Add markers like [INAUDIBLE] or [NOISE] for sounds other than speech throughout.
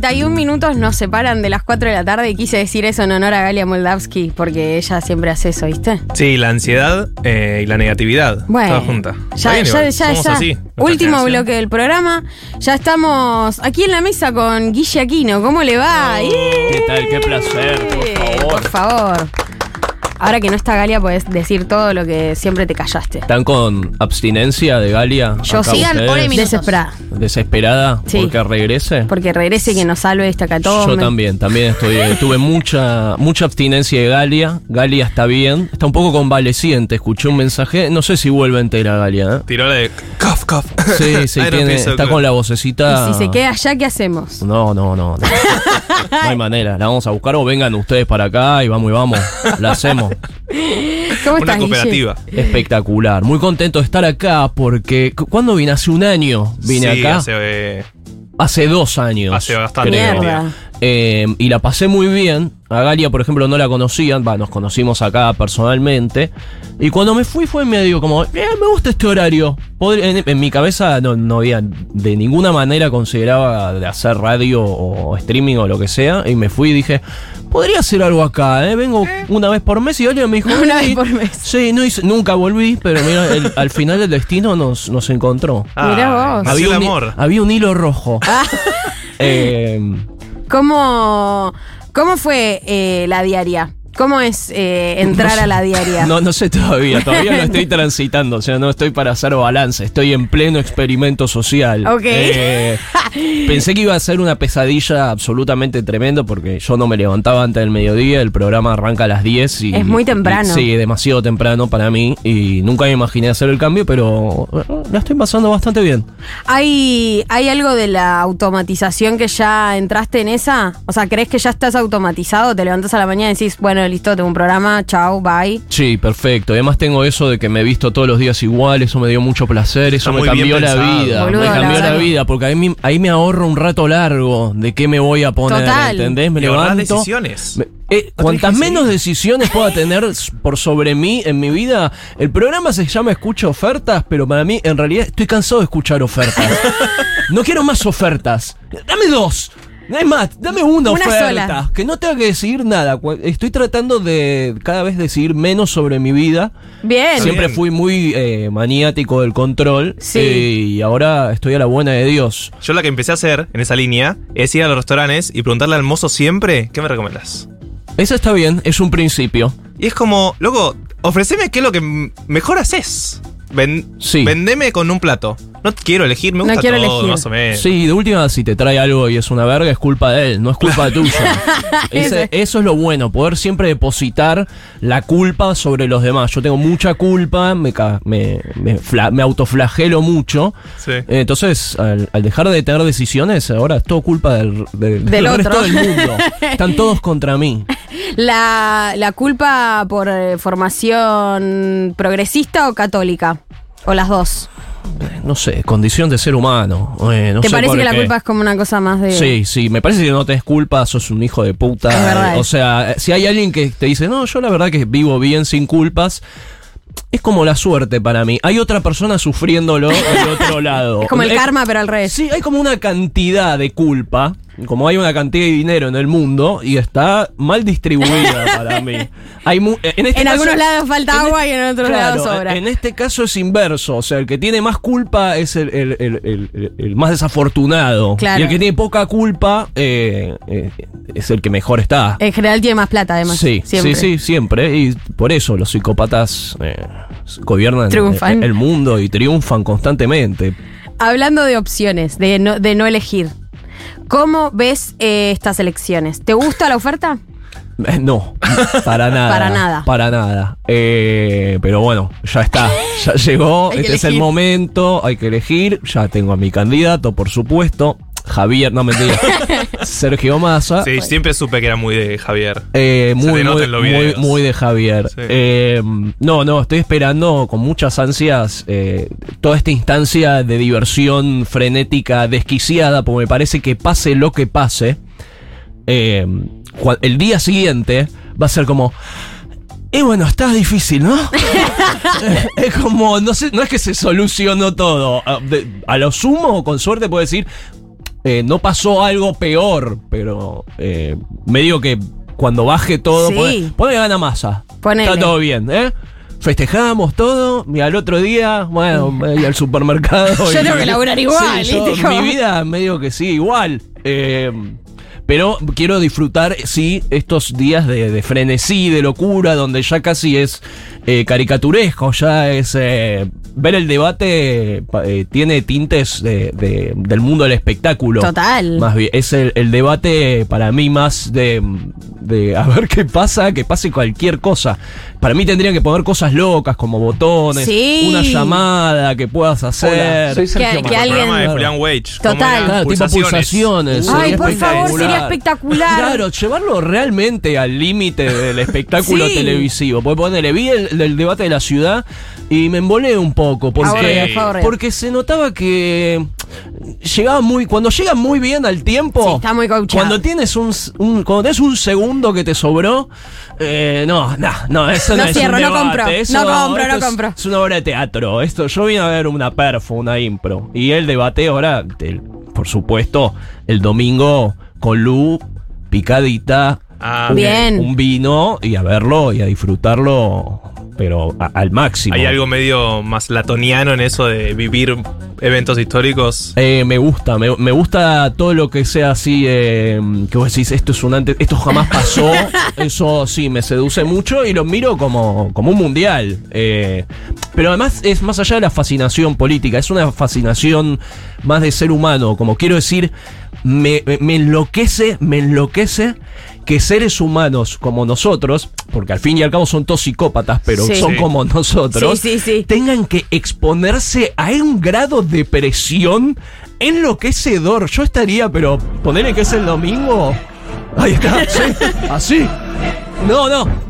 31 minutos nos separan de las 4 de la tarde y quise decir eso en honor a Galia Moldavsky porque ella siempre hace eso, ¿viste? Sí, la ansiedad eh, y la negatividad. Bueno, Todas juntas. ya, bien igual, ya, somos ya. así, Último generación. bloque del programa. Ya estamos aquí en la mesa con Guille Aquino. ¿Cómo le va? ¿Qué tal? Qué placer, por ¡Eh! favor. Por favor. Ahora que no está Galia, podés decir todo lo que siempre te callaste. ¿Están con abstinencia de Galia? Yo sigan. Desesperada. ¿Desesperada? Sí. ¿Porque regrese? Porque regrese y que nos salve esta catón. Yo también, también estoy. eh, tuve mucha, mucha abstinencia de Galia. Galia está bien, está un poco convaleciente. Escuché un mensaje, no sé si vuelve entera Galia. ¿eh? Tiró la de cough, cough. Sí, sí, [LAUGHS] tiene- está con la vocecita. Y si se queda allá, ¿qué hacemos? No, no, no. No, [LAUGHS] No hay manera. La vamos a buscar o vengan ustedes para acá y vamos y vamos. La hacemos. [LAUGHS] ¿Cómo Una estás, Guille? cooperativa. Espectacular. Muy contento de estar acá porque. cu- ¿Cuándo vine? Hace un año vine Sí, acá. Hace, eh, Hace dos años. Hace bastante. creo. Mierda. Eh, y la pasé muy bien. A Galia, por ejemplo, no la conocían. Va, nos conocimos acá personalmente. Y cuando me fui fue medio como, "Eh, me gusta este horario. En, en mi cabeza no, no había de ninguna manera consideraba de hacer radio o streaming o lo que sea. Y me fui y dije, podría hacer algo acá, ¿eh? Vengo una vez por mes y Galia me dijo, [LAUGHS] Una "Sí". vez por mes. Sí, no hice- nunca volví, pero mira, el- [LAUGHS] al final el destino nos, nos encontró. Mirá vos. Así el un, amor. había un hilo rojo. Eh, ¿Cómo, cómo fue eh, la diaria? ¿Cómo es eh, entrar a la diaria? no, no sé todavía, todavía lo estoy [LAUGHS] transitando, o sea, no estoy para hacer balance, estoy en pleno experimento social. Ok. Eh, [LAUGHS] pensé que iba a ser una pesadilla absolutamente tremendo porque yo no me levantaba antes del mediodía, el programa arranca a las 10 y... Es muy temprano. y- sí, demasiado temprano para mí y nunca me imaginé hacer el cambio, pero la estoy pasando bastante bien. ¿Hay, ¿Hay algo de la automatización que ya entraste en esa? O sea, ¿crees que ya estás automatizado? Te levantas a la mañana y decís, bueno, listo, tengo un programa, chao, bye. Sí, perfecto. Además tengo eso de que me he visto todos los días igual, eso me dio mucho placer, eso me cambió la vida, Boludo, me cambió la, vida, porque ahí me, ahí me ahorro un rato largo de qué me voy a poner, Total. ¿entendés? Me levanto. decisiones. me- eh, No cuantas menos seguir. decisiones pueda tener por sobre mí en mi vida, el programa se llama Escucha Ofertas, pero para mí en realidad estoy cansado de escuchar ofertas. [LAUGHS] no quiero más ofertas. Dame dos. No hay más, dame una, Una oferta. sola. Que no tenga que decidir nada. Estoy tratando de cada vez decidir menos sobre mi vida. Bien. Siempre bien. fui muy eh, maniático del control. Sí. eh, y ahora estoy a la buena de Dios. Yo lo que empecé a hacer en esa línea es ir a los restaurantes y preguntarle al mozo siempre, ¿qué me recomiendas? Eso está bien, es un principio. Y es como, loco, ofreceme qué es lo que mejor haces. Ven, Sí. Vendeme con un plato. No quiero elegir, me No gusta quiero todo, elegir. más o menos. Sí, de última, si te trae algo y es una verga, es culpa de él, no es culpa [LAUGHS] tuya. [LAUGHS] Ese- eso es lo bueno, poder siempre depositar la culpa sobre los demás. Yo tengo mucha culpa, me, me, me, fla- me autoflagelo mucho. Sí. Entonces, al, al dejar de tener decisiones, ahora es todo culpa del, del, Del del resto otro. del mundo. [LAUGHS] Están todos contra mí. La, la culpa por eh, formación progresista o católica? O las dos. No sé, condición de ser humano. Eh, no ¿Te sé parece que la culpa es como una cosa más de. Sí, sí, me parece que no tenés culpa, sos un hijo de puta. Es verdad. O sea, si hay alguien que te dice, no, yo la verdad que vivo bien sin culpas, es como la suerte para mí. Hay otra persona sufriéndolo del otro [LAUGHS] lado. Es como el Eh, karma, pero al revés. Sí, hay como una cantidad de culpa, como hay una cantidad de dinero en el mundo y está mal distribuida [LAUGHS] para mí. Hay mu- en este En caso- algunos lados falta en agua e- y en otros claro, lados sobra. En este caso es inverso, o sea, el que tiene más culpa es el, el- el- el- el- el más desafortunado. Claro. Y el que tiene poca culpa eh, eh, es el que mejor está. En general tiene más plata, además. Sí, Siempre. sí, sí, siempre. Y por eso los psicópatas eh, gobiernan Triunfan. el mundo y triunfan constantemente. Hablando de opciones, de no, de no elegir. ¿Cómo ves eh, estas elecciones? ¿Te gusta la oferta? Eh, No, para [LAUGHS] nada. Para nada. Para nada. Eh, pero bueno, ya está. Ya [LAUGHS] llegó. Este es el momento. Hay que elegir. Ya tengo a mi candidato, por supuesto. Javier, no mentira. [LAUGHS] Sergio Massa. Sí, siempre supe que era muy de Javier. Eh, muy, muy, muy, muy de Javier. Sí. Eh, no, no, estoy esperando con muchas ansias eh, toda esta instancia de diversión frenética, desquiciada, porque me parece que pase lo que pase, eh, el día siguiente va a ser como... Y bueno, está difícil, ¿no? [LAUGHS] [LAUGHS] es como, no sé, no es que se solucionó todo. A, de- a lo sumo, con suerte, puedo decir, eh, no pasó algo peor, pero eh, medio que cuando baje todo, Sí. pone, gana masa. Ponele. Está todo bien, ¿eh? Festejamos todo y al otro día, bueno, me voy al supermercado. [LAUGHS] Yo y- tengo que laburar igual, Sí, yo- ¿viste? Como- mi vida medio que sí, igual. Eh, pero quiero disfrutar, sí, estos días de, de frenesí, de locura, donde ya casi es eh, caricaturesco, ya es... eh, ver el debate pa- eh, tiene tintes de- de- del mundo del espectáculo. Total. Más bien, es el, el debate para mí más de, de a ver qué pasa, que pase cualquier cosa. Para mí tendrían que poner cosas locas como botones, Sí. una llamada que puedas hacer. soy Sergio Que- que alguien- programa de. Julián Wage. Total. Claro, tipo pulsaciones. Ay, por favor, sería espectacular. Claro, llevarlo realmente al límite del espectáculo Sí. televisivo. Porque ponele, vi el, el debate de la ciudad y me embolé un poco. Porque, porque se notaba que llegaba muy. Cuando llega muy bien al tiempo. Sí, está muy coachado. Cuando tienes un, un- cuando tenés un segundo que te sobró. eh, no, no, no, eso [LAUGHS] no, No es cierro, un no compro. eso- No compro, no es- compro. Es una obra de teatro. Esto, yo vine a ver una perfo, una impro. Y el debate ahora, el- por supuesto, el domingo con Lu, picadita, Ah, un, Bien. un vino y a verlo y a disfrutarlo, pero a- al máximo. Hay algo medio más latoniano en eso de vivir eventos históricos. Eh, me gusta, me, me gusta todo lo que sea así, eh, que vos decís, esto es un antes, esto jamás pasó, [LAUGHS] eso sí, me seduce mucho y lo miro como, como un mundial. eh, pero además es más allá de la fascinación política, es una fascinación más de ser humano, como quiero decir, me, me- me enloquece, me enloquece que seres humanos como nosotros, porque al fin y al cabo son todos psicópatas, pero Sí. son Sí. como nosotros, Sí, tengan que exponerse a un grado de presión enloquecedor. Yo estaría, pero ponerle que es el domingo. Ahí está, sí, así. No, no.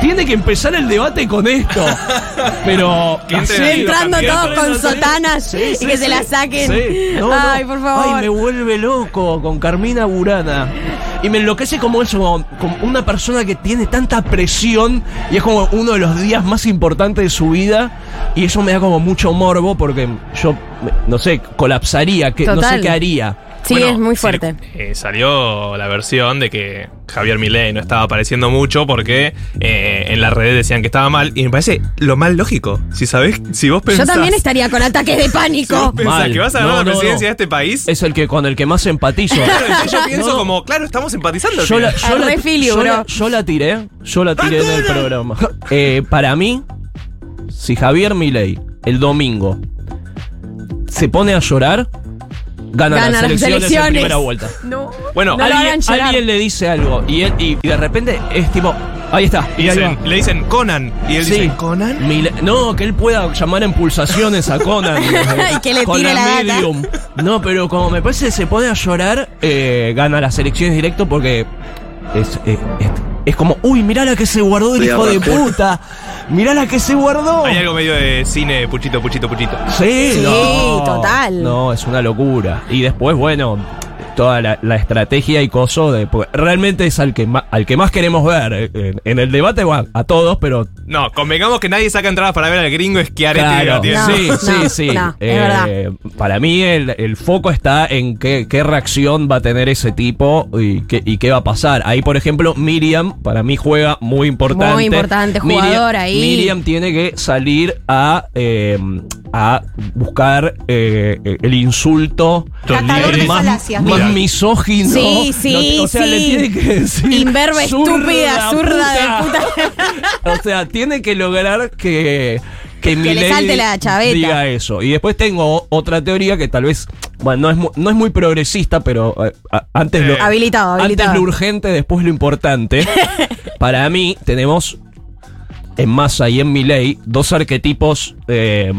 Tiene que empezar el debate con esto. [LAUGHS] Pero. Entrando todos con sotanas sí, y sí, que se sí. la saquen. Sí. No, Ay, no. por favor. Ay, me vuelve loco con Carmina Burana. Y me enloquece como eso, como, una persona que tiene tanta presión y es como uno de los días más importantes de su vida. Y eso me da como mucho morbo porque yo, me- no sé, colapsaría, que no sé qué haría. Sí, Bueno, es muy fuerte. eh, salió la versión de que Javier Milei no estaba apareciendo mucho porque eh, en las redes decían que estaba mal. Y me parece lo más lógico. Si sabés, si vos Yo pensás, también estaría con ataques de si vos pánico. pensás Mal. que vas a ganar No, la no, presidencia no. de este país, Es el que con el que más empatizo. [LAUGHS] claro, yo pienso No. como, claro, estamos empatizando. al Yo la, yo, la, filio, yo la- yo la tiré, yo la tiré en el programa. Eh, para mí, si Javier Milei el domingo se pone a llorar, gana, Gana las las elecciones, en primera vuelta. No. Bueno, No alguien, alguien le dice algo y, él- y, y de repente es tipo, ahí está. Y ahí le dicen Conan. Y él Sí. dice, ¿Conan? Mile- no, que él pueda llamar en pulsaciones a Conan. [LAUGHS] Y que le con tire la data. medium. No, pero como me parece que se pone a llorar, eh, gana las elecciones directo porque es- es como, uy, mirá la que se guardó el hijo de puta. Mirá la que se guardó. Hay algo medio de cine, puchito, puchito, puchito. Sí, Sí, no. total. No, es una locura. Y después, bueno, toda la, la estrategia y coso de. porque realmente es al que, al que más queremos ver. eh, En, en el debate, bueno, a todos, pero. No, convengamos que nadie saca entradas para ver al gringo esquiar Claro, este No, sí, sí, no, sí. no, Eh. Para mí el, el foco está en qué, qué reacción va a tener ese tipo y qué, y qué va a pasar. Ahí, por ejemplo, Miriam, para mí juega muy importante. Muy importante, Miriam- jugador ahí. Miriam tiene que salir a, eh, a buscar eh, el insulto Catador de más, más misógino. Sí, sí, No, o sea, le tiene que decir. Inverba estúpida, zurda de puta. [LAUGHS] o sea, tiene que lograr que. Que, le Milei salte la chaveta. diga eso. Y después tengo otra teoría que tal vez, bueno, no es, mu- no es muy progresista, pero eh, antes lo, Habilitado, habilitado. antes lo urgente, después lo importante. [LAUGHS] Para mí tenemos en Massa y en Milei dos arquetipos eh,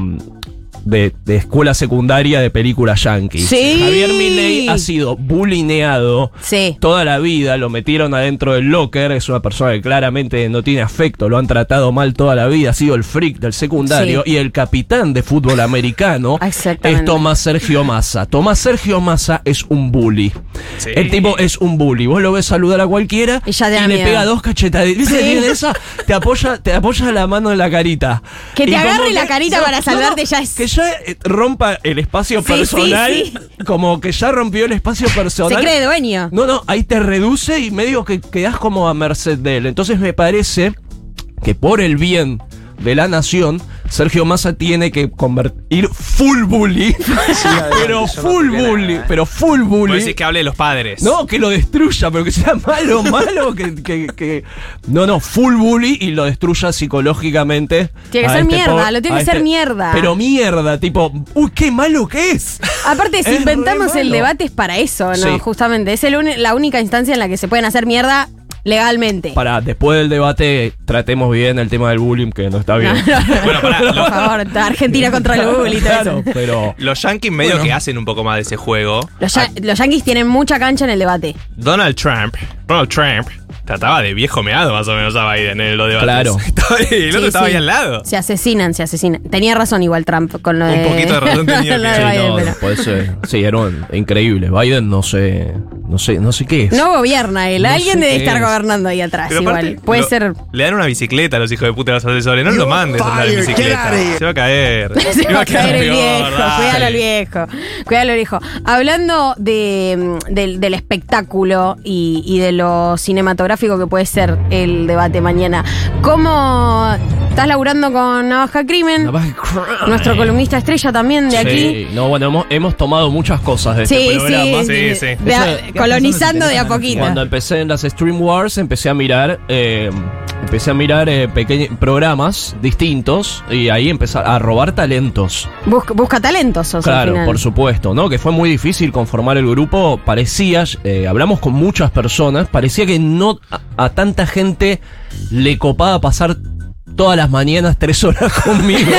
de, de escuela secundaria de películas yankee. Sí. Javier Milei ha sido bulineado Sí. toda la vida, lo metieron adentro del locker, es una persona que claramente no tiene afecto, lo han tratado mal toda la vida, ha sido el freak del secundario Sí. y el capitán de fútbol americano [LAUGHS] es Tomás Sergio Massa. Tomás Sergio Massa es un bully. Sí. El tipo es un bully. Vos lo ves saludar a cualquiera Y ya le miedo. pega dos cachetadas. ¿Viste Sí. que tiene esa? Te apoya, te apoya la mano en la carita. Que te Y agarre la carita para saludarte ya es- que ya eh, rompa el espacio Sí, personal, sí, como que ya rompió el espacio Se personal. cree dueño. No, no, ahí te reduce y medio que quedás como a merced de él. Entonces me parece que por el bien de la nación, Sergio Massa tiene que convertir full bully, [LAUGHS] pero full bully, pero full bully. decís que hable de los padres. No, que lo destruya, pero que sea malo, [LAUGHS] malo, que, que- que- No, no, full bully y lo destruya psicológicamente. Tiene que ser mierda, po- lo tiene que ser mierda. Pero mierda, tipo, uy, qué malo que es. Aparte, si Es inventamos el debate es para eso, ¿no? Sí. Justamente. Es el la única instancia en la que se pueden hacer mierda legalmente. Para después del debate, tratemos bien el tema del bullying, que no está bien. [LAUGHS] Bueno, pará, Por lo- favor, Argentina [LAUGHS] contra el bullying y todo Claro, eso. pero. los yankees medio Bueno. que hacen un poco más de ese juego. Los, ya- los yankees tienen mucha cancha en el debate. Donald Trump, Donald Trump, trataba de viejo meado más o menos a Biden en los debates. Claro. [LAUGHS] Y el otro Sí, estaba sí. ahí al lado. Se asesinan, se asesinan. Tenía razón igual Trump con lo Un de... poquito de razón [LAUGHS] tenía, lo de sí, Sí, Biden, no, pero- puede ser. Sí, era un- increíble. Biden no sé, no sé, no sé qué es. No gobierna él. No Alguien sé debe qué estar es. gobernando ahí atrás Pero igual. aparte, Puede lo- ser... Le dan una bicicleta a los hijos de puta de los asesores. No lo mandes a andar en bicicleta. Se va a caer. [LAUGHS] Se va a caer el peor, viejo, dale. cuidalo al viejo, cuidalo al viejo. Hablando de, mm, del, del espectáculo y, y de lo cinematográfico que puede ser el debate mañana, ¿cómo estás laburando con Navaja Crimen? Navaja. Nuestro columnista estrella también de aquí. Sí, no, bueno, hemos, hemos tomado muchas cosas de Sí, este sí, programa. Sí, sí. de a- Eso- colonizando de a poquito. Cuando empecé en las Stream Wars, empecé a mirar, eh, empecé a mirar eh, pequeños programas distintos y ahí empezar a robar talentos. Busca, busca talentos, sos, al Claro, final. por supuesto, ¿no? Que fue muy difícil conformar el grupo. Parecía, eh, hablamos con muchas personas, parecía que no a, a tanta gente le copaba pasar todas las mañanas tres horas [LAUGHS] conmigo.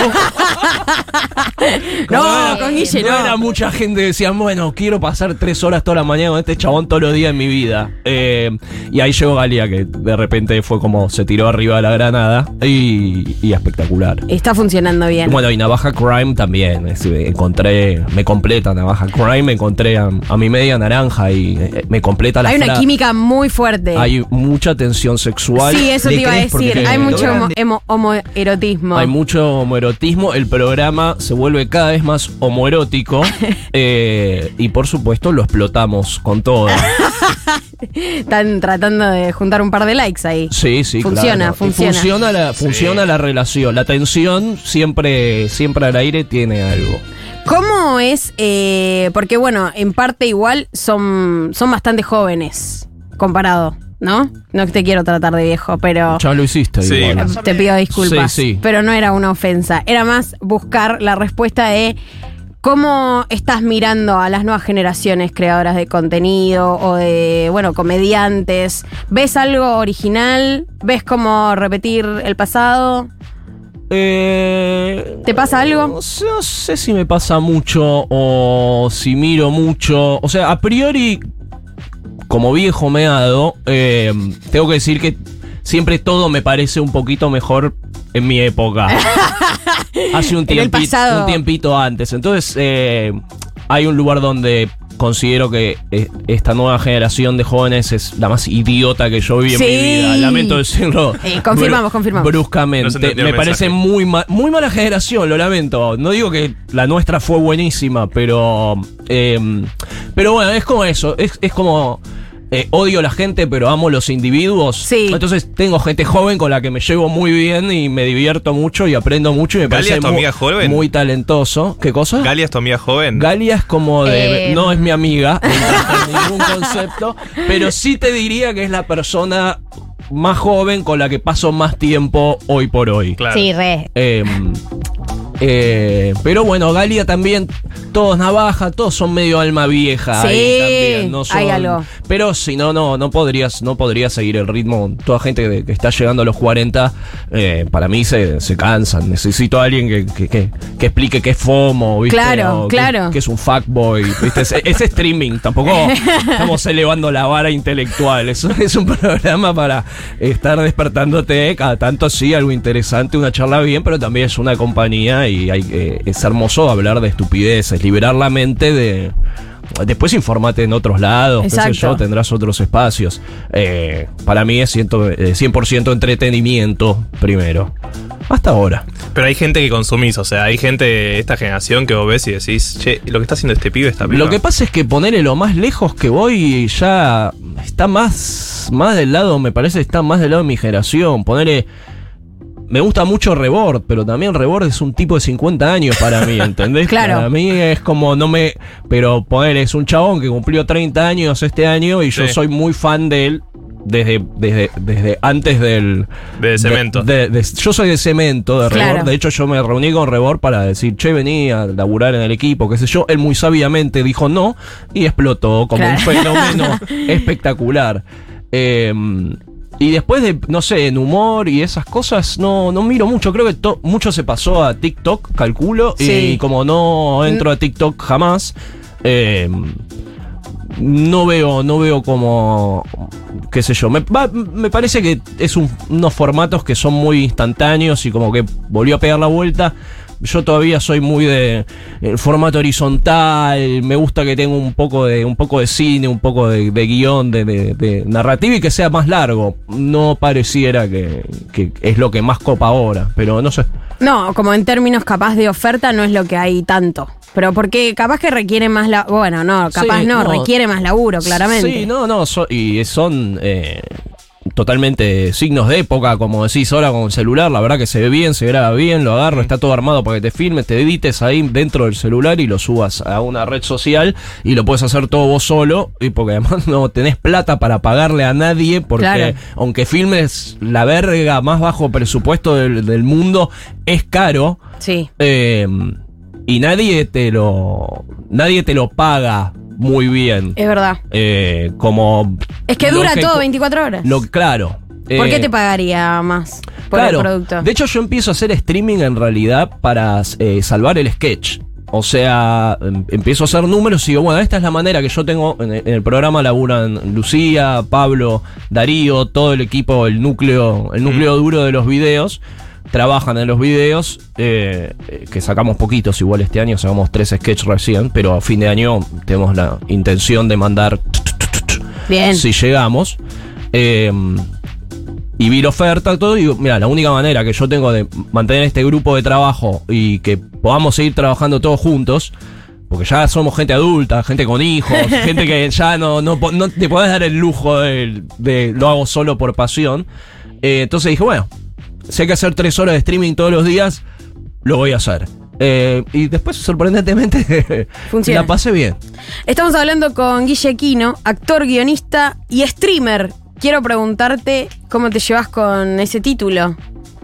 [LAUGHS] No, con Guille no. era mucha gente que decía, bueno, quiero pasar tres horas todas las mañanas con este chabón todos los días de mi vida. Eh, y ahí llegó Galia, que de repente fue como se tiró arriba de la granada y, y espectacular. Está funcionando bien. Bueno, y Navaja Crime también. es decir, encontré, me completa Navaja Crime, me encontré a, a mi media naranja y eh, me completa la Hay una fra- química muy fuerte. Hay mucha tensión sexual. Sí, eso ¿Le te iba a decir. Hay mucho homo- homoerotismo. hay mucho homoerotismo, el programa se vuelve cada vez más homoerótico [LAUGHS] eh, y por supuesto lo explotamos con todo. [LAUGHS] Están tratando de juntar un par de likes ahí. Sí, sí, Funciona, claro. Y funciona. Funciona la, Sí. funciona la relación. La tensión siempre, siempre al aire tiene algo. ¿Cómo es? eh, porque bueno, en parte igual son, son bastante jóvenes comparado, ¿no? No te quiero tratar de viejo, pero Ya lo hiciste. Sí. igual. te pido disculpas. Sí, sí. Pero no era una ofensa. Era más buscar la respuesta de cómo estás mirando a las nuevas generaciones creadoras de contenido o de, bueno, comediantes. ¿Ves algo original? ¿Ves cómo repetir el pasado? Eh, ¿Te pasa algo? No sé, no sé si me pasa mucho o si miro mucho. O sea, a priori, como viejo meado, eh, tengo que decir que siempre todo me parece un poquito mejor en mi época. [LAUGHS] Hace un, En el tiempi- pasado. un tiempito antes. Entonces, eh, hay un lugar donde considero que eh, esta nueva generación de jóvenes es la más idiota que yo vi en Sí. mi vida. Lamento decirlo. [LAUGHS] Eh, confirmamos, confirmamos. Bruscamente. Me parece mensaje. muy, ma- muy mala generación, lo lamento. No digo que la nuestra fue buenísima, pero. eh, pero bueno, es como eso. Es, es como. Eh, odio a la gente, pero amo los individuos. Sí. Entonces tengo gente joven con la que me llevo muy bien y me divierto mucho y aprendo mucho y me ¿Galia parece es tu muy, amiga joven? muy talentoso. ¿Qué cosa? Galia es tu amiga joven. Galia es como de. Eh. No es mi amiga, en ningún concepto. Pero sí te diría que es la persona más joven con la que paso más tiempo hoy por hoy. Claro. Sí, re. Eh, eh, pero bueno, Galia también, todos navaja, todos son medio alma vieja. Sí, ahí también, no son- hay algo. Pero si no, no, no podrías, no podrías seguir el ritmo. Toda gente que, que está llegando a los 40, eh, para mí se, se cansan. Necesito a alguien que, que, que- que explique qué es FOMO, ¿viste? Claro, O claro. Que, es un fuckboy, ¿viste? Es, es streaming, tampoco [LAUGHS] estamos elevando la vara intelectual. Es, es un programa para estar despertándote cada tanto, sí, algo interesante, una charla bien, pero también es una compañía y hay, que- es hermoso hablar de estupideces, liberar la mente de. Después informate en otros lados, qué sé yo, tendrás otros espacios. Eh, para mí es ciento- eh, 100% entretenimiento primero. Hasta ahora. Pero hay gente que consumís, o sea, hay gente de esta generación que vos ves y decís, che, lo que está haciendo este pibe está bien. Lo que pasa es que ponerle lo más lejos que voy ya está más, más del lado, me parece, está más del lado de mi generación. Ponerle. Me gusta mucho Rebord, pero también Rebord es un tipo de 50 años para mí, [LAUGHS] ¿entendés? Claro. Para mí es como no me. Pero poner es un chabón que cumplió 30 años este año y yo Sí. soy muy fan de él desde, desde, desde antes del. De cemento. de- de- yo soy de cemento, de Rebord. De hecho, yo me reuní con Rebord para decir, che, vení a laburar en el equipo, qué sé yo. Él muy sabiamente dijo no y explotó como un fenómeno [LAUGHS] espectacular. Eh, y después de, no sé, en humor y esas cosas, no, no miro mucho. Creo que mucho se pasó a TikTok, calculo. Sí. Y como no entro a TikTok jamás, eh, no veo, no veo como, qué sé yo, me, va- me parece que es un- unos formatos que son muy instantáneos y como que volvió a pegar la vuelta. Yo todavía soy muy de el formato horizontal, me gusta que tenga un poco de, un poco de cine, un poco de, de guion, de, de- de narrativa y que sea más largo. No pareciera que, que es lo que más copa ahora, pero no sé. No, como en términos capaz de oferta no es lo que hay tanto. Pero porque capaz que requiere más la Bueno, no, capaz Sí, no, no. requiere más laburo, claramente. Sí, no, no, so- y son eh, totalmente signos de época, como decís ahora con el celular, la verdad que se ve bien, se graba bien, lo agarro, está todo armado para que te filmes, te edites ahí dentro del celular y lo subas a una red social y lo puedes hacer todo vos solo, y porque además [LAUGHS] no tenés plata para pagarle a nadie, porque Claro. aunque filmes la verga más bajo presupuesto del, del mundo, es caro. Sí. Eh, y nadie te lo nadie te lo paga muy bien Es verdad. eh, como Es que dura todo cu- 24 horas. lo claro ¿Por eh, qué te pagaría más por claro el producto? de hecho yo empiezo a hacer streaming en realidad para eh, salvar el sketch o sea, em- empiezo a hacer números y digo, bueno, esta es la manera que yo tengo. En el, en el programa laburan Lucía, Pablo, Darío, todo el equipo, el núcleo, el núcleo duro de los videos. Trabajan en los videos, eh, eh, que sacamos poquitos, igual este año sacamos tres sketches recién, pero a fin de año tenemos la intención de mandar Bien. si llegamos. Eh, y vi la oferta, todo, y mira, la única manera que yo tengo de mantener este grupo de trabajo y que podamos seguir trabajando todos juntos, porque ya somos gente adulta, gente con hijos, [LAUGHS] gente que ya no, no, te podés dar el lujo de, de lo hago solo por pasión. Eh, entonces dije, bueno, si hay que hacer tres horas de streaming todos los días, lo voy a hacer. Eh, y después, sorprendentemente, [LAUGHS] Funciona. la pasé bien. Estamos hablando con Guille Quino, actor, guionista y streamer. Quiero preguntarte cómo te llevas con ese título.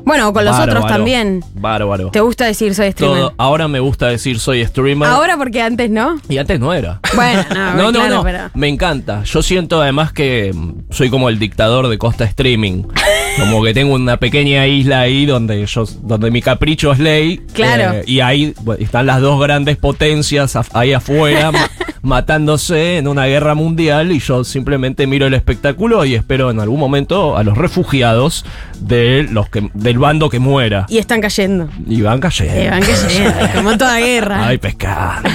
Bueno, con los Bárbaro, otros también. Bárbaro. ¿Te gusta decir soy streamer? Todo, ahora me gusta decir soy streamer. Ahora porque antes no. Y antes no era. Bueno, no, [LAUGHS] no, no, claro, no. pero- Me encanta. Yo siento además que soy como el dictador de Costa Streaming. [LAUGHS] Como que tengo una pequeña isla ahí donde yo, donde mi capricho es ley. Claro. Eh, y ahí están las dos grandes potencias ahí afuera [LAUGHS] matándose en una guerra mundial y yo simplemente miro el espectáculo y espero en algún momento a los refugiados de los que, del bando que muera. Y están cayendo. Y van cayendo. Eh, van cayendo, [LAUGHS] como toda guerra. Ay, pescado.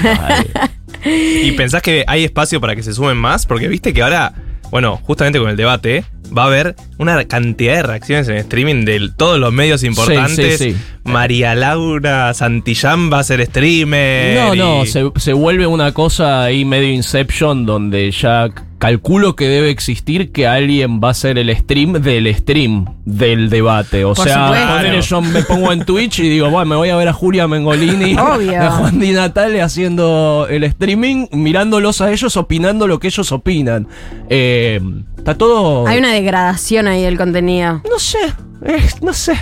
¿Y pensás que hay espacio para que se sumen más? Porque viste que ahora, bueno, justamente con el debate, va a haber una cantidad de reacciones en streaming de todos los medios importantes. sí, sí. María Laura Santillán va a ser streamer. No, no, se, se vuelve una cosa ahí medio Inception donde ya calculo que debe existir que alguien va a hacer el stream del stream del debate. O Por sea, ponele, yo me pongo en Twitch y digo, bueno, me voy a ver a Julia Mengolini, [LAUGHS] Obvio. a Juan Di Natale haciendo el streaming, mirándolos a ellos, opinando lo que ellos opinan. Eh, está todo... Hay una degradación ahí del contenido. No sé, eh, no sé.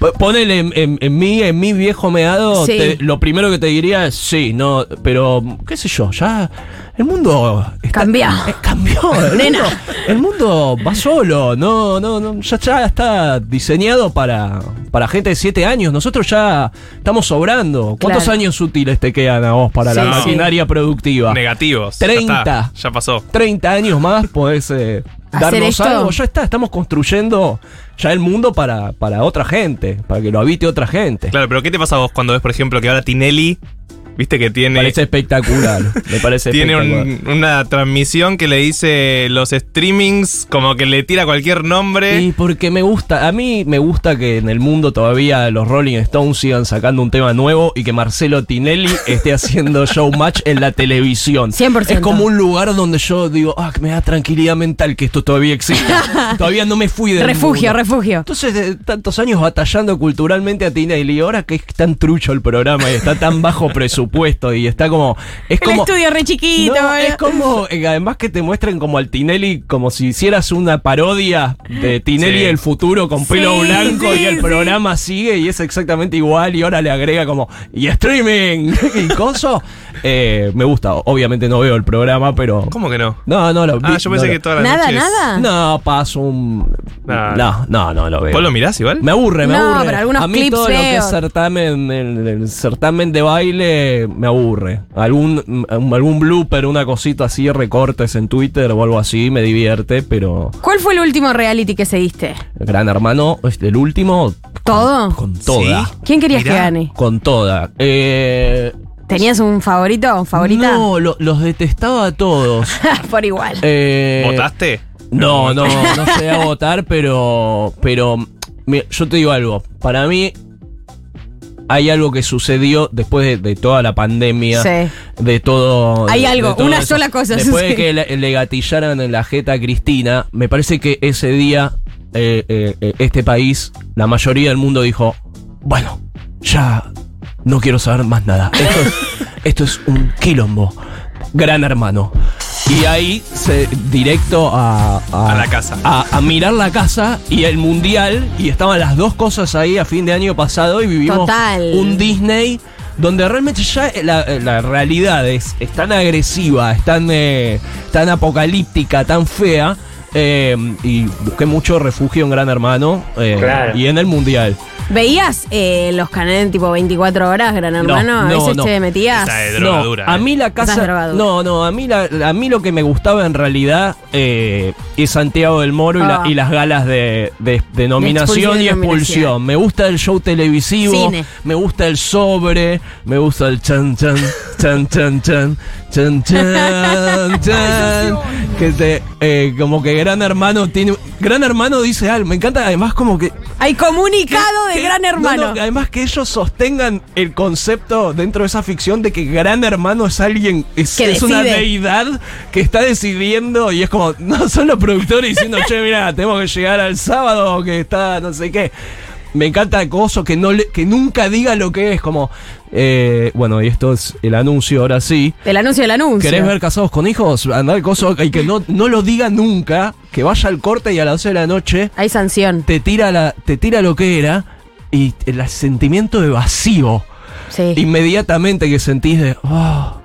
P- Ponele en, en- en mí, en mi viejo meado, Sí. te- lo primero que te diría es sí, no, pero qué sé yo, ya el mundo está- Cambió. eh, cambió. El [LAUGHS] Nena. mundo, el mundo va solo, no, no, no, ya, ya está diseñado para, para gente de 7 años. Nosotros ya estamos sobrando. ¿Cuántos Claro. años útiles te quedan a vos para la sí. maquinaria productiva? Negativos. 30. Ya, está, ya pasó. 30 años más podés eh, ¿Hacer darnos esto? algo. Ya está, estamos construyendo ya el mundo para, para otra gente, para que lo habite otra gente. Claro, pero ¿qué te pasa a vos cuando ves, por ejemplo, que ahora Tinelli Viste que tiene. parece espectacular. [LAUGHS] Me parece Tiene espectacular. un- una transmisión que le dice los streamings, como que le tira cualquier nombre. Y porque me gusta, a mí me gusta que en el mundo todavía los Rolling Stones sigan sacando un tema nuevo y que Marcelo Tinelli [LAUGHS] esté haciendo showmatch en la televisión. 100%. Es como un lugar donde yo digo, ah, que me da tranquilidad mental que esto todavía existe. [LAUGHS] todavía no me fui del refugio, mundo. refugio. Entonces, de tantos años batallando culturalmente a Tinelli, y ahora que es tan trucho el programa y está tan bajo presupuesto y está como. Es El como. estudio re chiquito. No, es como, eh, además que te muestren como al Tinelli, como si hicieras una parodia de Tinelli Sí. del futuro con pelo Sí, blanco sí, y el sí. programa sigue y es exactamente igual y ahora le agrega como, y streaming, [LAUGHS] y coso. Eh, me gusta, obviamente no veo el programa, pero... ¿Cómo que no? No, no lo Ah, vi- yo no pensé que todas las Nada, noches. nada. No, paso un... Nah. No, no, no lo veo. ¿Vos lo mirás igual? Me aburre, me No, aburre. pero algunos a mí clips todo lo que es certamen, el, el certamen de baile me aburre. Algún, mm, algún blooper, una cosita así, recortes en Twitter o algo así, me divierte, pero ¿Cuál fue el último reality que seguiste? Gran Hermano, el último, ¿Todo? con toda. ¿Sí? ¿Quién querías Mirá. que gane? Con toda. Eh, ¿Tenías un favorito o favorita? No, lo- los detestaba a todos. [LAUGHS] Por igual. Eh, ¿Votaste? No, no, no sé a votar, pero. Pero. mira, yo te digo algo. Para mí. Hay algo que sucedió después de, de toda la pandemia. Sí. De todo. Hay de- algo, de todo una sola cosa Después de que le, le gatillaran en la jeta a Cristina, me parece que ese día. eh, eh, eh, este país, la mayoría del mundo dijo: Bueno, ya no quiero saber más nada. [LAUGHS] Esto es, esto es un quilombo. Gran hermano. Y ahí se directo a, A la casa. A, a mirar la casa y el mundial. Y estaban las dos cosas ahí a fin de año pasado. Y vivimos Total. un Disney donde realmente ya la, la realidad es, es tan agresiva, es tan, eh, tan apocalíptica, tan fea. Eh, y busqué mucho refugio en Gran Hermano eh, Claro. y en el mundial. ¿Veías eh, los canales tipo 24 horas, Gran Hermano? no, a veces no. te metías. Esa es No, drogadura. a eh. mí la Esa es casa. No, no, a mí, la, a mí lo que me gustaba en realidad eh, es Santiago del Moro y, la- Ah. y las galas de, de- de nominación y y expulsión. nominación. Me gusta el show televisivo, Cine. me gusta el sobre, me gusta el chan chan, [LAUGHS] chan chan chan, chan chan, [LAUGHS] chan. que te, eh, como que Gran Hermano tiene. Gran Hermano dice algo, me encanta además como que Hay comunicado de que- Gran no, Hermano. no, además que ellos sostengan el concepto dentro de esa ficción de que Gran Hermano es alguien, es, Que es una deidad que está decidiendo y es como, no son los productores diciendo, che, mira, tenemos que llegar al sábado que está no sé qué. Me encanta el coso que, no le- que nunca diga lo que es, como, eh, bueno, y esto es el anuncio, ahora sí. El anuncio del anuncio. ¿Querés ver Casados con Hijos? Andar coso y que no, no lo diga nunca, que vaya al corte y a las 12 de la noche Hay sanción. te tira, la, te tira lo que era y el sentimiento de vacío. Sí. Inmediatamente que sentís de. "Oh,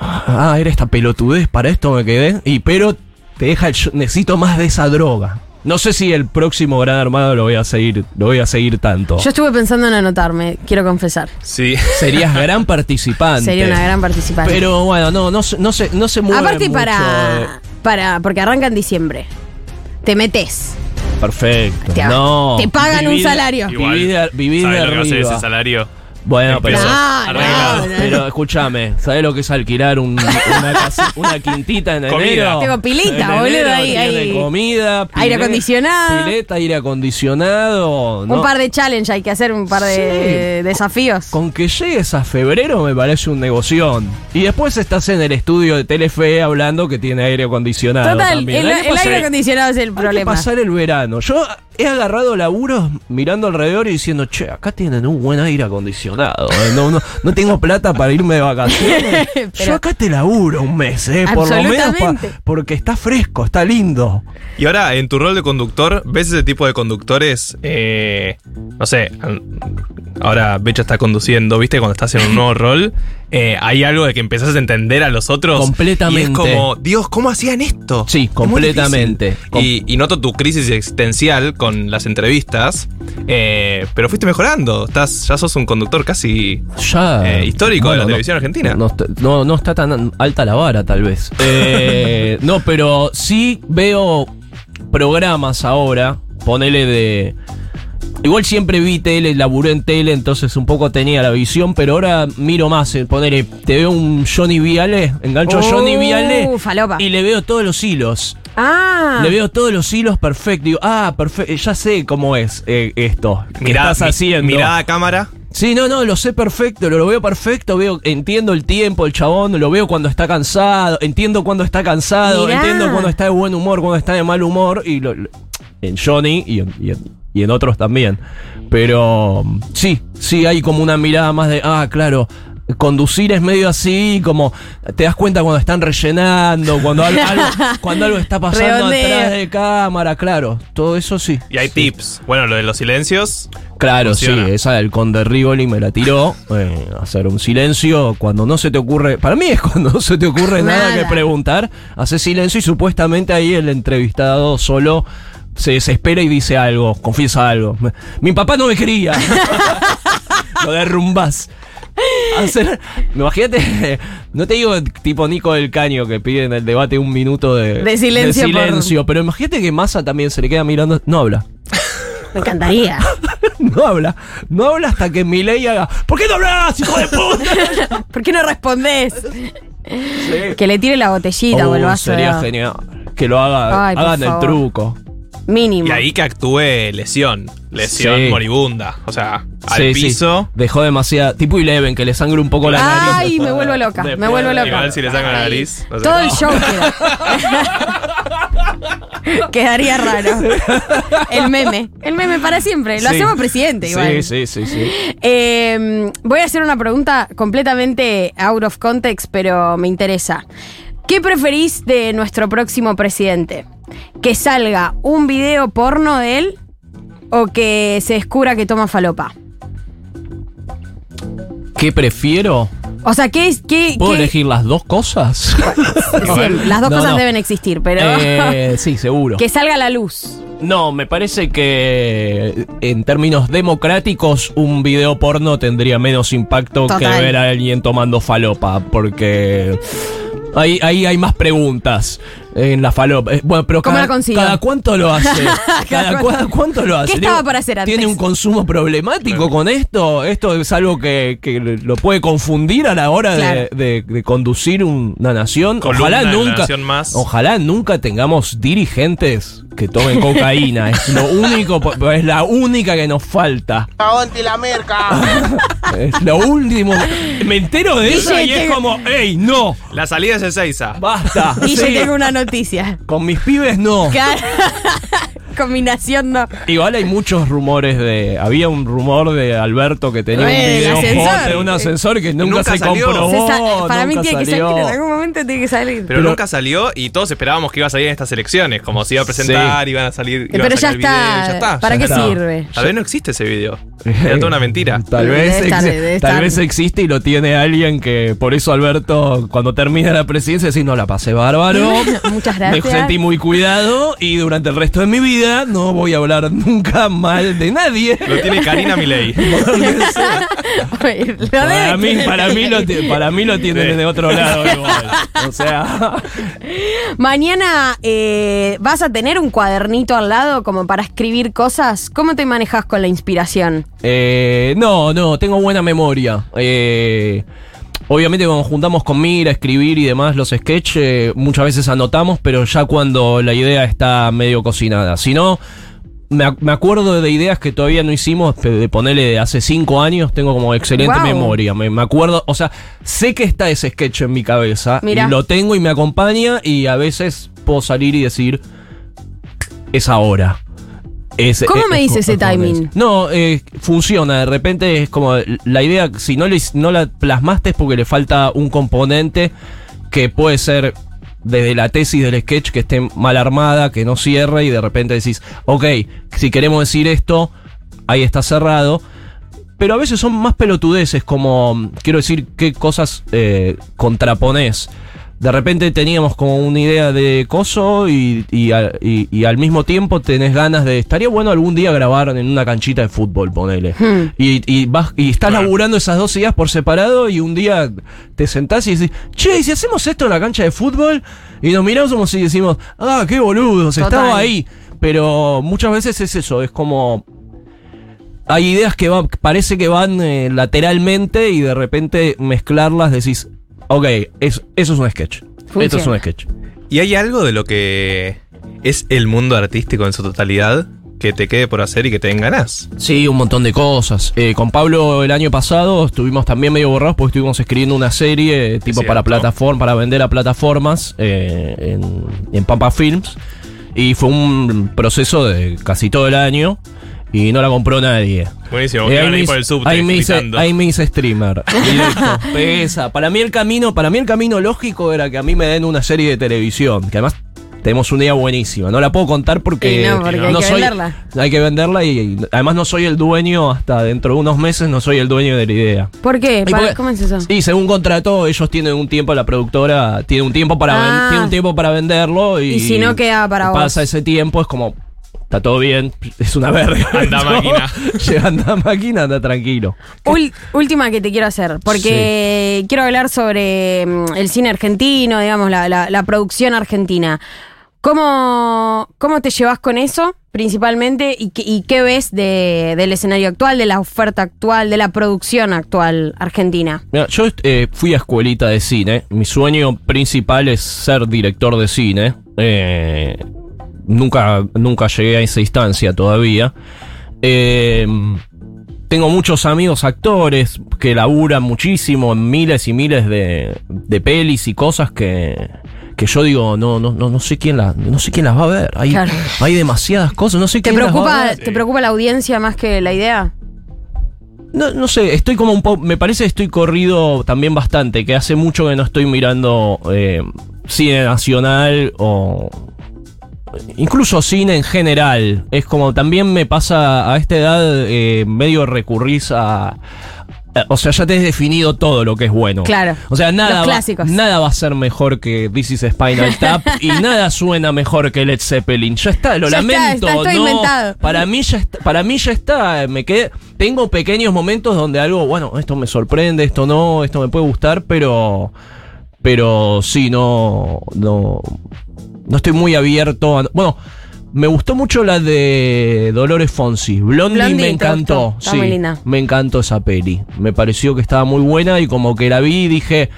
ah, era esta pelotudez, para esto me quedé. Y pero te deja el. necesito más de esa droga. No sé si el próximo Gran Armado lo voy a seguir, lo voy a seguir tanto. Yo estuve pensando en anotarme, quiero confesar. Sí. Serías [LAUGHS] gran participante. Sería una gran participante. Pero bueno, no, no, se- no se, no se mueve Aparte mucho, para, para. Porque arranca en diciembre. Te metes. Perfecto. Te- no. te pagan un salario. Igual, Vivís de, ¿sabes de lo que va a ser arriba. ese salario? Bueno, pero. No, Arreglado. no, no. Pero escúchame, ¿sabes lo que es alquilar un- una, quintita en Comida. enero? Tengo pilita, En boludo, enero ahí, ahí. comida, Aire acondicionado. Pileta, aire acondicionado. ¿no? Un par de challenge, hay que hacer un par de Sí. desafíos. Con que llegues a febrero me parece un negoción. Y después estás en el estudio de Telefe hablando que tiene aire acondicionado. Total, también. el, aire acondicionado es el hay que problema. pasar el verano. Yo he agarrado laburos mirando alrededor y diciendo, che, acá tienen un buen aire acondicionado. eh, No, no, no tengo plata para irme de vacaciones. [LAUGHS] Pero- Yo acá te laburo un mes, eh, por lo menos pa- porque está fresco, está lindo. Y ahora, en tu rol de conductor, ¿ves ese tipo de conductores? eh, no sé, ahora Becha está conduciendo, ¿viste? Cuando estás en un nuevo [LAUGHS] rol, eh, hay algo de que empezás a entender a los otros. Completamente. Y es como, Dios, ¿cómo hacían esto? Sí, Es completamente. Y, y noto tu crisis existencial con las entrevistas, eh, pero fuiste mejorando. Estás, ya sos un conductor casi Ya. Eh, histórico de la no- televisión argentina. No, está- no- no está tan alta la vara, tal vez. [LAUGHS] No, pero sí veo programas ahora, ponele de. Igual siempre vi tele, laburé en tele, entonces un poco tenía la visión, pero ahora miro más. eh, Ponele, te veo un Johnny Viale, engancho a Johnny Uh, Viale falopa. y le veo todos los hilos. Ah. Le veo todos los hilos perfecto. Digo, ah, perfecto, ya sé cómo es eh, esto. Mirada, estás mi- haciendo. mirada a cámara. Sí, no, no, lo sé perfecto, lo, lo veo perfecto, veo, entiendo el tiempo, el chabón, lo veo cuando está cansado, entiendo cuando está cansado, Mirá. entiendo cuando está de buen humor, cuando está de mal humor, y lo- lo- en Johnny y en, y en- y en otros también. Pero sí, sí, hay como una mirada más de, ah, claro. Conducir es medio así, como te das cuenta cuando están rellenando, cuando algo, algo- [LAUGHS] cuando algo está pasando Redondeo. atrás de cámara, claro, todo eso sí. Y hay Sí. tips. Bueno, lo de los silencios. Claro, Funciona. sí, esa del conde Rivoli me la tiró. eh, hacer un silencio cuando no se te ocurre. Para mí es cuando no se te ocurre nada, Nada. que preguntar. Hace silencio y supuestamente ahí el entrevistado solo se desespera y dice algo, confiesa algo. Mi papá no me quería. [LAUGHS] Lo derrumbás. Hacer, imagínate, no te digo tipo Nico del Caño que pide en el debate un minuto de, De silencio pero imagínate que Massa también se le queda mirando, no habla. Me encantaría. [LAUGHS] No habla, no habla hasta que Milei haga. ¿Por qué no hablas, hijo de puta? [LAUGHS] ¿Por qué no respondés? Sí. Que le tire la botellita o el Oh, vaso. sería genial. Que lo haga, Ay, hagan el truco. Mínimo. Y ahí que actúe lesión. Lesión Sí. moribunda. O sea, al Sí, sí. piso. Dejó demasiada. Tipo Eleven, que le sangre un poco la nariz. Ay, me vuelvo loca, me vuelvo loca. Igual si le sacan la nariz. no sé. Todo el show queda. [LAUGHS] Quedaría raro. El meme. El meme para siempre. Lo Sí. hacemos presidente igual. Sí, sí, sí, sí. Eh, voy a hacer una pregunta completamente out of context, pero me interesa. ¿Qué preferís de nuestro próximo presidente? ¿Que salga un video porno de él o que se descubra que toma falopa? ¿Qué prefiero? O sea, ¿qué es? Qué, ¿Puedo qué- elegir las dos cosas? [LAUGHS] Siempre. Las dos No, cosas no. deben existir, pero Eh, [LAUGHS] sí, seguro. que salga a la luz. No, me parece que en términos democráticos un video porno tendría menos impacto que ver a alguien tomando falopa, porque ahí, ahí hay más preguntas en la falopa. Eh, Bueno, pero ¿Cómo cada, la consigo? cada cuánto lo hace. [LAUGHS] cada, cuánto lo hace. ¿Qué estaba para hacer antes? ¿Tiene un consumo problemático con esto? ¿Esto es algo que, que lo puede confundir a la hora de- Claro. de, de conducir un- una nación? Columna Ojalá nunca. Nación Más. Ojalá nunca tengamos dirigentes que tomen [LAUGHS] cocaína. es lo único, es la única que nos falta. Aguante la merca. [LAUGHS] Es lo último. Me entero de eso y es como, ¡ey, no! La salida es Ezeiza. ¡Basta! Y yo Sí, tengo una noticia. Con mis pibes no. Claro. [LAUGHS] Combinación no. Igual hay muchos rumores de. Había un rumor de Alberto que tenía un Eh, video de un ascensor que nunca, nunca se salió. comprobó. Se para mí tiene que salir, en algún momento tiene que salir. Pero, Pero- nunca salió y todos esperábamos que iba a salir en estas elecciones. Como se iba a presentar, iban a salir. iba a Pero ya sacar el video está. y ya está. ¿Para ya qué está. sirve? Tal vez no existe ese video. [LAUGHS] Era toda una mentira. Tal vez, estar, tal vez existe y lo tiene alguien que por eso Alberto cuando termina la presidencia dice no la pasé bárbaro. [LAUGHS] Muchas Me gracias. sentí muy cuidado y durante el resto de mi vida no voy a hablar nunca mal de nadie. Lo tiene Karina Milei. [LAUGHS] Para mí, para, mí lo para mí lo tienen Sí. de otro lado [LAUGHS] igual. O sea, Mañana eh, vas a tener un cuadernito al lado como para escribir cosas. ¿Cómo te manejas con la inspiración? eh, no, no, tengo buena memoria. Eh, obviamente cuando juntamos con Mira, escribir y demás los sketches, eh, muchas veces anotamos, pero ya cuando la idea está medio cocinada. Si no, me, ac- me acuerdo de ideas que todavía no hicimos, de ponerle de hace cinco años, tengo como excelente memoria. Me, me acuerdo, o sea, sé que está ese sketch en mi cabeza, Mirá. y lo tengo y me acompaña, y a veces puedo salir y decir, es ahora. Es- ¿Cómo es- me dice ese timing? No, eh, funciona. De repente es como la idea, si no, lo no la plasmaste es porque le falta un componente que puede ser desde la tesis del sketch que esté mal armada, que no cierre y de repente decís, ok, si queremos decir esto, ahí está cerrado. Pero a veces son más pelotudeces, como quiero decir qué cosas eh, contraponés. De repente teníamos como una idea de coso y, y, a- y- y al mismo tiempo tenés ganas de. Estaría bueno algún día grabar en una canchita de fútbol, ponele. Hmm. Y, y, vas, y estás Claro. laburando esas dos ideas por separado y un día te sentás y decís, che, ¿y si hacemos esto en la cancha de fútbol? Y nos miramos como si decimos, ah, qué boludos, Total. estaba ahí. Pero muchas veces es eso, es como hay ideas que van, parece que van eh, lateralmente y de repente mezclarlas decís, ok, es- eso es un sketch. Esto es Funciona. un sketch. ¿Y hay algo de lo que es el mundo artístico en su totalidad que te quede por hacer y que te den ganas? Sí, un montón de cosas. Eh, con Pablo el año pasado estuvimos también medio borrados porque estuvimos escribiendo una serie eh, tipo Cierto. para plataforma, para vender a plataformas eh, en, en Pampa Films. Y fue un proceso de casi todo el año y no la compró nadie. Buenísimo, Eh, ahí, me hice- el subte ahí me hice, ahí me hice streamer. [LAUGHS] Directo. Pesa. Para mí el camino, para mí el camino lógico era que a mí me den una serie de televisión. Que además tenemos una idea buenísima. No la puedo contar porque, no, porque hay que soy- venderla. Hay que venderla y, y además no soy el dueño hasta dentro de unos meses, no soy el dueño de la idea. ¿Por qué? Y porque- ¿Cómo es eso? Y según contrato, ellos tienen un tiempo, la productora tiene un tiempo para, ven- Ah. tiene un tiempo para venderlo y, Y si no queda para vos. pasa ese tiempo, es como, está todo bien, es una verga. Anda, [LAUGHS] esto. máquina. [LAUGHS] Llega, anda máquina, anda tranquilo. Ul- última que te quiero hacer, porque quiero hablar sobre mm, el cine argentino, digamos, la, la- la producción argentina. ¿Cómo, ¿Cómo te llevas con eso, principalmente? ¿Y, qué- y qué ves de- del escenario actual, de la oferta actual, de la producción actual argentina? Mira, yo eh, fui a escuelita de cine. Mi sueño principal es ser director de cine. Eh, nunca, nunca llegué a esa instancia todavía. Eh, tengo muchos amigos actores que laburan muchísimo en miles y miles de, de pelis y cosas que, que yo digo, no, no, no, no sé quién las, no sé quién las va a ver. Hay, Claro. hay demasiadas cosas, no sé ¿Te quién las va a preocupa, ver. ¿Te preocupa la audiencia más que la idea? No, no sé, estoy como un poco. Me parece que estoy corrido también bastante, que hace mucho que no estoy mirando eh, cine nacional o. Incluso cine en general. Es como también me pasa a esta edad, eh, medio recurrís a. eh, O sea, ya te has definido todo lo que es bueno. Claro. O sea, nada, va, nada va a ser mejor que This is Spinal Tap [LAUGHS] y nada suena mejor que Led Zeppelin. Ya está, lo Ya lamento. está no, inventado. Para mí ya está, para mí ya está, me quedé tengo pequeños momentos donde algo, bueno, esto me sorprende, esto no, esto me puede gustar, pero pero sí no no no estoy muy abierto a, bueno, me gustó mucho la de Dolores Fonsi. Blondie, Blondie, me ¿te encantó. sí, muy linda. me encantó esa peli. Me pareció que estaba muy buena y como que la vi y dije,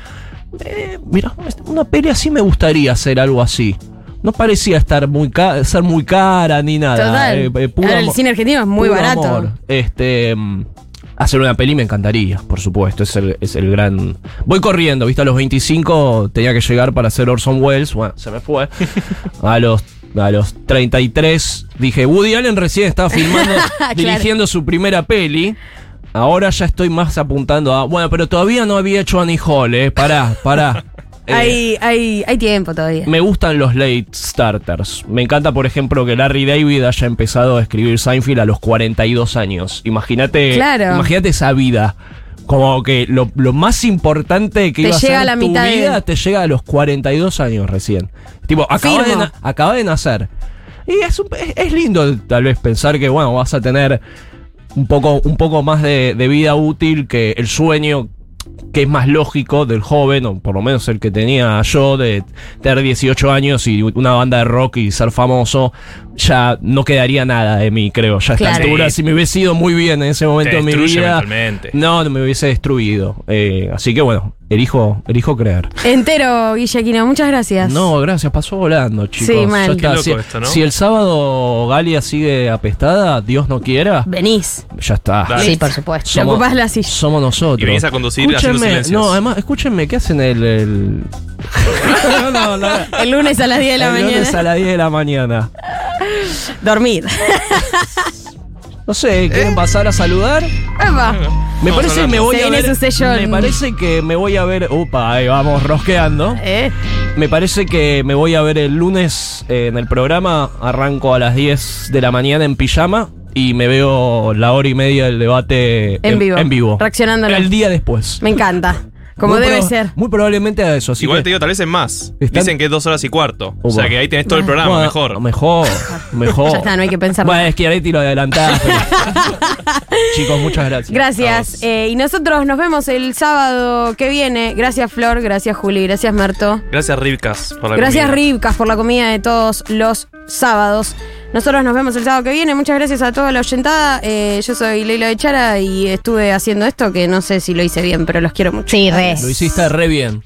eh, mira, una peli así me gustaría hacer algo así. No parecía estar muy ca- ser muy cara ni nada. Total. Eh, eh, puro Ahora el cine argentino es muy barato. amor. Este mm, hacer una peli me encantaría, por supuesto, es el, es el gran Voy corriendo, ¿viste? A los 25 tenía que llegar para hacer Orson Welles, bueno, se me fue. [LAUGHS] A los a los 33 dije, Woody Allen recién estaba filmando, [LAUGHS] Claro. dirigiendo su primera peli. Ahora ya estoy más apuntando a. Bueno, pero todavía no había hecho Annie Hall, eh. Pará, pará. Eh, Hay, hay, hay tiempo todavía. me gustan los late starters. Me encanta, por ejemplo, que Larry David haya empezado a escribir Seinfeld a los 42 años. Imagínate, Claro. imagínate esa vida. Como que lo, lo más importante que Te iba a llega ser a la tu mitad de- vida te llega a los 42 años recién. Tipo, acaba de, acaba de nacer. Y es, un- es, es lindo tal vez pensar que, bueno, vas a tener un poco, un poco más de, de vida útil que el sueño que es más lógico del joven, o por lo menos el que tenía yo, de tener 18 años y una banda de rock y ser famoso, ya no quedaría nada de mí, creo. Ya a esta Claro. altura, si me hubiese ido muy bien en ese momento de mi vida, mentalmente. no, no me hubiese destruido. Eh, así que bueno, elijo, elijo creer. Entero, Guillaquino, muchas gracias. No, gracias, pasó volando, chicos. Sí, mal. Está. Qué loco si, esto, ¿no? si el sábado Galia sigue apestada, Dios no quiera, Venís. ya está. Dale. Sí, por supuesto. Somos- ocupás la silla. Somos nosotros. Y venís a conducir haciendo Escúchenme, silencios. No, además, escúchenme, ¿qué hacen el. el... [LAUGHS] no, no, no. El lunes a las 10 de la el mañana. lunes a las 10 de la mañana. Dormir. No sé, ¿quieren pasar a saludar? Epa. Me parece que me voy Se a viene ver. su Me parece que me voy a ver. Upa, ahí vamos rosqueando. Eh, Me parece que me voy a ver el lunes eh, en el programa. Arranco a las 10 de la mañana en pijama y me veo la hora y media del debate En vivo. En vivo. Reaccionándolo. El día después. me encanta. Como Muy debe ser. Muy probablemente a eso. así Igual que- te digo, tal vez es más. Están- Dicen que es dos horas y cuarto. O sea que ahí tenés todo el programa, Bueno, mejor. Mejor, [LAUGHS] mejor. Ya está, no hay que pensar Bueno, más. es que Areti lo adelantaste. [LAUGHS] Chicos, muchas gracias. Gracias. Eh, y nosotros nos vemos el sábado que viene. Gracias, Flor. Gracias, Juli. Gracias, Marto. Gracias, Rivkas, por la Gracias, comida. Rivkas, por la comida de todos los sábados. Nosotros nos vemos el sábado que viene. Muchas gracias a toda la oyentada. Eh, yo soy Leila de Chara y estuve haciendo esto que no sé si lo hice bien, pero los quiero mucho. Sí, re. Lo hiciste re bien.